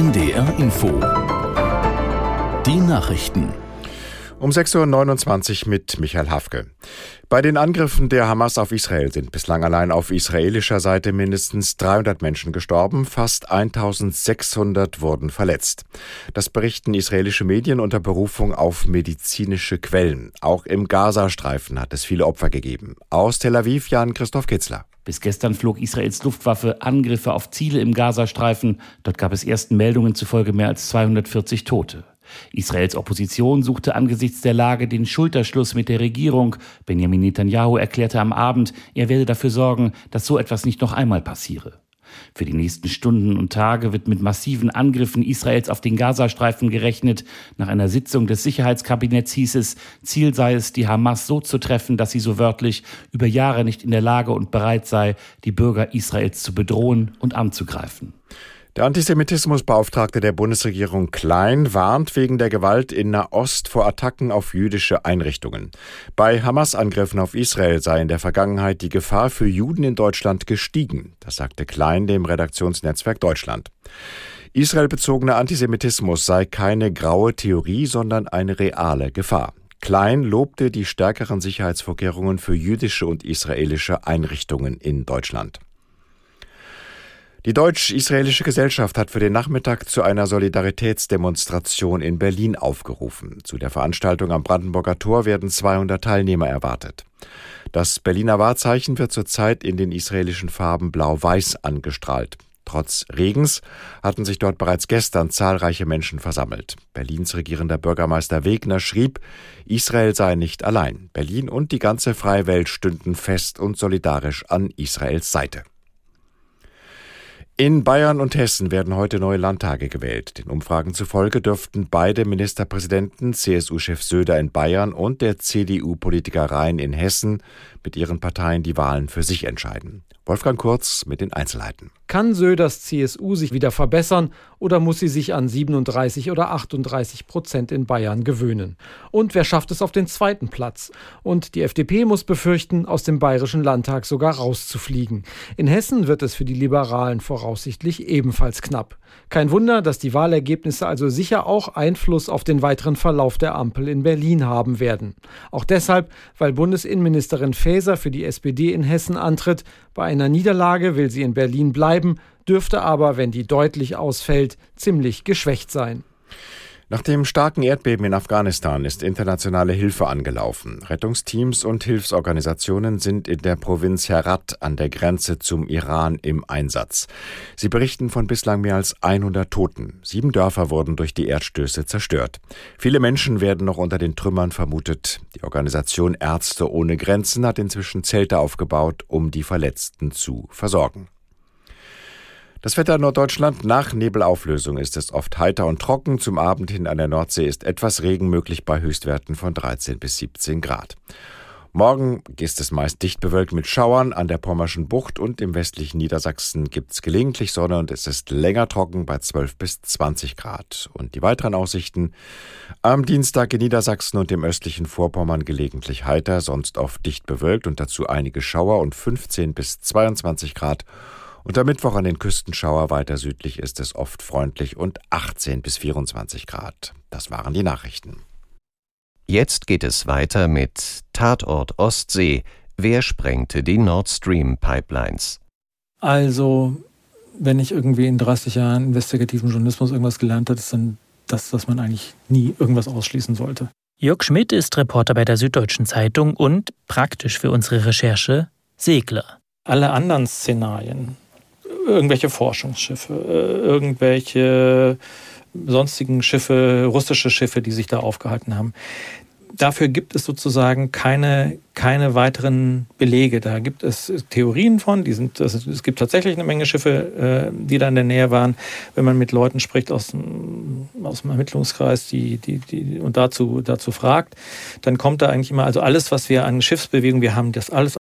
NDR Info. Die Nachrichten. Um 6.29 Uhr mit Michael Hafke. Bei den Angriffen der Hamas auf Israel sind bislang allein auf israelischer Seite mindestens 300 Menschen gestorben, fast 1600 wurden verletzt. Das berichten israelische Medien unter Berufung auf medizinische Quellen. Auch im Gazastreifen hat es viele Opfer gegeben. Aus Tel Aviv Jan Christoph Kitzler. Bis gestern flog Israels Luftwaffe Angriffe auf Ziele im Gazastreifen. Dort gab es ersten Meldungen zufolge mehr als 240 Tote. Israels Opposition suchte angesichts der Lage den Schulterschluss mit der Regierung. Benjamin Netanyahu erklärte am Abend, er werde dafür sorgen, dass so etwas nicht noch einmal passiere. Für die nächsten Stunden und Tage wird mit massiven Angriffen Israels auf den Gazastreifen gerechnet. Nach einer Sitzung des Sicherheitskabinetts hieß es, Ziel sei es, die Hamas so zu treffen, dass sie so wörtlich über Jahre nicht in der Lage und bereit sei, die Bürger Israels zu bedrohen und anzugreifen. Der Antisemitismusbeauftragte der Bundesregierung Klein warnt wegen der Gewalt in Nahost vor Attacken auf jüdische Einrichtungen. Bei Hamas-Angriffen auf Israel sei in der Vergangenheit die Gefahr für Juden in Deutschland gestiegen. Das sagte Klein dem Redaktionsnetzwerk Deutschland. Israelbezogener Antisemitismus sei keine graue Theorie, sondern eine reale Gefahr. Klein lobte die stärkeren Sicherheitsvorkehrungen für jüdische und israelische Einrichtungen in Deutschland. Die deutsch-israelische Gesellschaft hat für den Nachmittag zu einer Solidaritätsdemonstration in Berlin aufgerufen. Zu der Veranstaltung am Brandenburger Tor werden 200 Teilnehmer erwartet. Das Berliner Wahrzeichen wird zurzeit in den israelischen Farben blau-weiß angestrahlt. Trotz Regens hatten sich dort bereits gestern zahlreiche Menschen versammelt. Berlins regierender Bürgermeister Wegner schrieb, Israel sei nicht allein. Berlin und die ganze freie Welt stünden fest und solidarisch an Israels Seite. In Bayern und Hessen werden heute neue Landtage gewählt. Den Umfragen zufolge dürften beide Ministerpräsidenten, CSU-Chef Söder in Bayern und der CDU-Politiker Rhein in Hessen, mit ihren Parteien die Wahlen für sich entscheiden. Wolfgang Kurz mit den Einzelheiten. Kann Söders CSU sich wieder verbessern oder muss sie sich an 37 oder 38 Prozent in Bayern gewöhnen? Und wer schafft es auf den zweiten Platz? Und die FDP muss befürchten, aus dem Bayerischen Landtag sogar rauszufliegen. In Hessen wird es für die Liberalen voraussichtlich ebenfalls knapp. Kein Wunder, dass die Wahlergebnisse also sicher auch Einfluss auf den weiteren Verlauf der Ampel in Berlin haben werden. Auch deshalb, weil Bundesinnenministerin Faeser für die SPD in Hessen antritt. Bei einer Niederlage will sie in Berlin bleiben, dürfte aber, wenn die deutlich ausfällt, ziemlich geschwächt sein. Nach dem starken Erdbeben in Afghanistan ist internationale Hilfe angelaufen. Rettungsteams und Hilfsorganisationen sind in der Provinz Herat an der Grenze zum Iran im Einsatz. Sie berichten von bislang mehr als 100 Toten. Sieben Dörfer wurden durch die Erdstöße zerstört. Viele Menschen werden noch unter den Trümmern vermutet. Die Organisation Ärzte ohne Grenzen hat inzwischen Zelte aufgebaut, um die Verletzten zu versorgen. Das Wetter in Norddeutschland nach Nebelauflösung ist es oft heiter und trocken. Zum Abend hin an der Nordsee ist etwas Regen möglich bei Höchstwerten von 13 bis 17 Grad. Morgen ist es meist dicht bewölkt mit Schauern. An der Pommerschen Bucht und im westlichen Niedersachsen gibt es gelegentlich Sonne und es ist länger trocken bei 12 bis 20 Grad. Und die weiteren Aussichten am Dienstag in Niedersachsen und im östlichen Vorpommern gelegentlich heiter, sonst oft dicht bewölkt und dazu einige Schauer und 15 bis 22 Grad. Und am Mittwoch an den Küstenschauer weiter südlich ist es oft freundlich und 18 bis 24 Grad. Das waren die Nachrichten. Jetzt geht es weiter mit Tatort Ostsee. Wer sprengte die Nord Stream Pipelines? Also, wenn ich irgendwie in 30 Jahren investigativen Journalismus irgendwas gelernt habe, ist dann das, dass man eigentlich nie irgendwas ausschließen sollte. Jörg Schmidt ist Reporter bei der Süddeutschen Zeitung und praktisch für unsere Recherche Segler. Alle anderen Szenarien, irgendwelche Forschungsschiffe, äh, irgendwelche sonstigen Schiffe, russische Schiffe, die sich da aufgehalten haben. Dafür gibt es sozusagen keine, keine weiteren Belege. Da gibt es Theorien von, die sind, es gibt tatsächlich eine Menge Schiffe, äh, die da in der Nähe waren. Wenn man mit Leuten spricht aus dem, aus dem Ermittlungskreis die, die, die, und dazu, dazu fragt, dann kommt da eigentlich immer, also alles, was wir an Schiffsbewegung, wir haben das alles